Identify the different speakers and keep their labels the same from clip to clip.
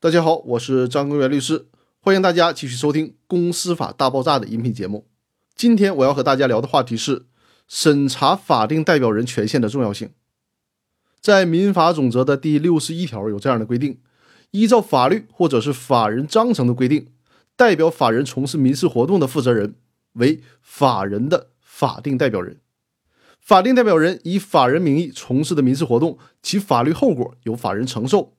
Speaker 1: 大家好，我是张根源律师，欢迎大家继续收听《公司法大爆炸》的音频节目。今天我要和大家聊的话题是审查法定代表人权限的重要性。在民法总则的第六十一条有这样的规定：依照法律或者是法人章程的规定，代表法人从事民事活动的负责人为法人的法定代表人。法定代表人以法人名义从事的民事活动，其法律后果由法人承受。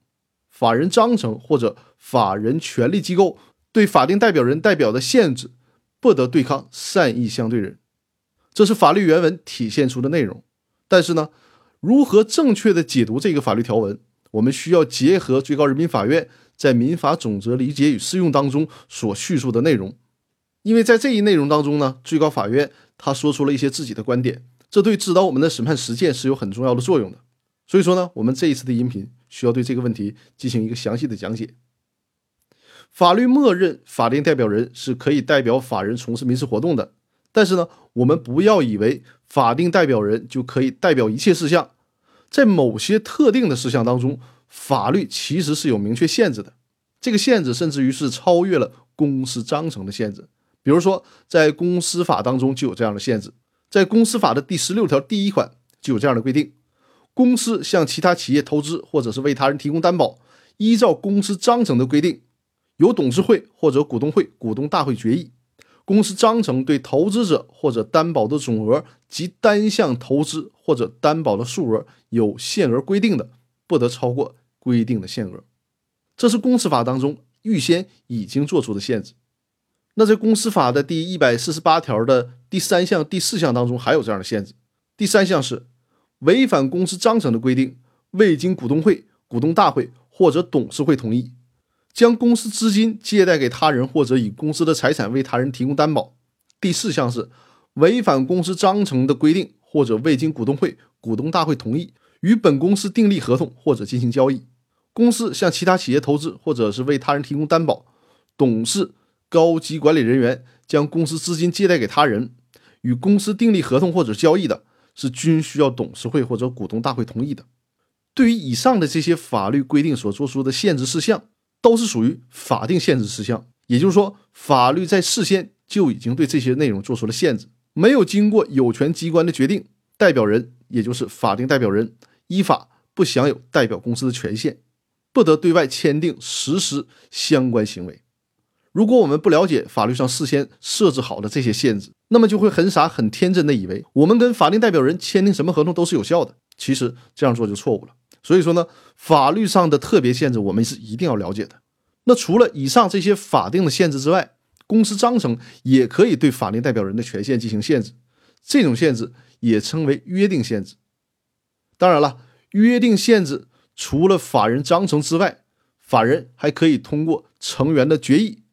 Speaker 1: 法人章程或者法人权利机构对法定代表人代表的限制。不得对抗善意相对人，这是法律原文体现出的内容。但是呢，如何正确的解读这个法律条文，我们需要结合最高人民法院在民法总则理解与适用当中所叙述的内容。因为在这一内容当中呢，最高法院他说出了一些自己的观点，这对指导我们的审判实践是有很重要的作用的。所以说呢，我们这一次的音频需要对这个问题进行一个详细的讲解。法律默认法定代表人是可以代表法人从事民事活动的，但是呢，我们不要以为法定代表人就可以代表一切事项，在某些特定的事项当中，法律其实是有明确限制的。这个限制甚至于是超越了公司章程的限制。比如说，在公司法当中就有这样的限制，在公司法的第十六条第一款就有这样的规定：公司向其他企业投资或者是为他人提供担保，依照公司章程的规定。由董事会或者股东会、股东大会决议，公司章程对投资者或者担保的总额及单项投资或者担保的数额有限额规定的，不得超过规定的限额。这是公司法当中预先已经做出的限制。那在公司法的第一百四十八条的第三项、第四项当中还有这样的限制。第三项是违反公司章程的规定，未经股东会、股东大会或者董事会同意。将公司资金借贷给他人，或者以公司的财产为他人提供担保。第四项是违反公司章程的规定，或者未经股东会、股东大会同意，与本公司订立合同或者进行交易。公司向其他企业投资，或者是为他人提供担保。董事、高级管理人员将公司资金借贷给他人，与公司订立合同或者交易的，是均需要董事会或者股东大会同意的。对于以上的这些法律规定所做出的限制事项。都是属于法定限制事项，也就是说，法律在事先就已经对这些内容做出了限制，没有经过有权机关的决定，代表人也就是法定代表人依法不享有代表公司的权限，不得对外签订实施相关行为。如果我们不了解法律上事先设置好的这些限制，那么就会很傻很天真的以为我们跟法定代表人签订什么合同都是有效的。其实这样做就错误了。所以说呢，法律上的特别限制我们是一定要了解的。那除了以上这些法定的限制之外，公司章程也可以对法定代表人的权限进行限制，这种限制也称为约定限制。当然了，约定限制除了法人章程之外，法人还可以通过成员的决议、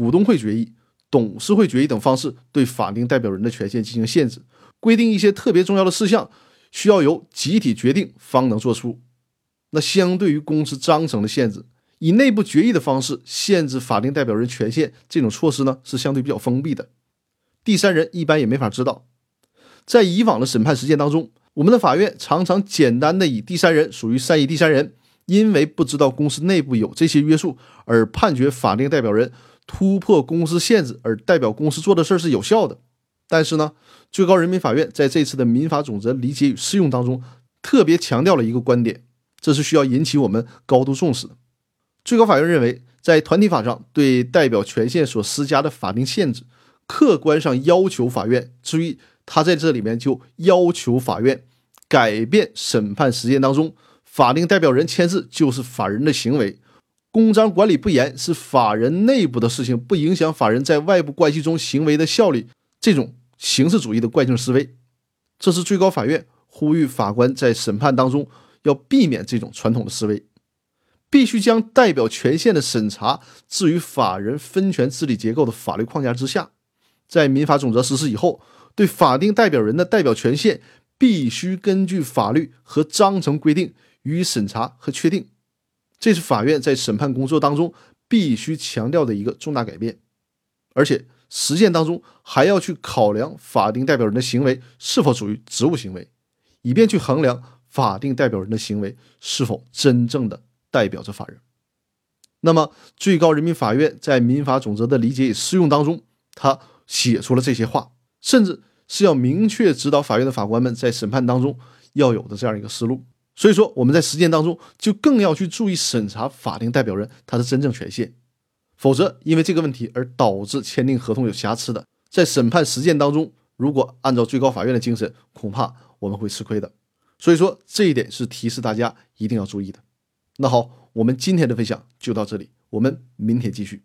Speaker 1: 股东会决议、董事会决议等方式对法定代表人的权限进行限制，规定一些特别重要的事项，需要由集体决定方能做出。那相对于公司章程的限制，以内部决议的方式限制法定代表人权限，这种措施呢是相对比较封闭的，第三人一般也没法知道。在以往的审判实践当中，我们的法院常常简单的以第三人属于善意第三人，因为不知道公司内部有这些约束，而判决法定代表人突破公司限制而代表公司做的事儿是有效的。但是呢，最高人民法院在这次的民法总则理解与适用当中，特别强调了一个观点。这是需要引起我们高度重视的。最高法院认为，在团体法上对代表权限所施加的法定限制，客观上要求法院注意，他在这里面就要求法院改变审判实践当中法定代表人签字就是法人的行为，公章管理不严是法人内部的事情，不影响法人在外部关系中行为的效力，这种形式主义的惯性思维。这是最高法院呼吁法官在审判当中。要避免这种传统的思维，必须将代表权限的审查置于法人分权治理结构的法律框架之下。在民法总则实施以后，对法定代表人的代表权限必须根据法律和章程规定予以审查和确定。这是法院在审判工作当中必须强调的一个重大改变，而且实践当中还要去考量法定代表人的行为是否属于职务行为，以便去衡量。法定代表人的行为是否真正的代表着法人？那么，最高人民法院在民法总则的理解与适用当中，他写出了这些话，甚至是要明确指导法院的法官们在审判当中要有的这样一个思路。所以说，我们在实践当中就更要去注意审查法定代表人他的真正权限，否则因为这个问题而导致签订合同有瑕疵的，在审判实践当中，如果按照最高法院的精神，恐怕我们会吃亏的。所以说，这一点是提示大家一定要注意的。那好。我们今天的分享就到这里，我们明天继续。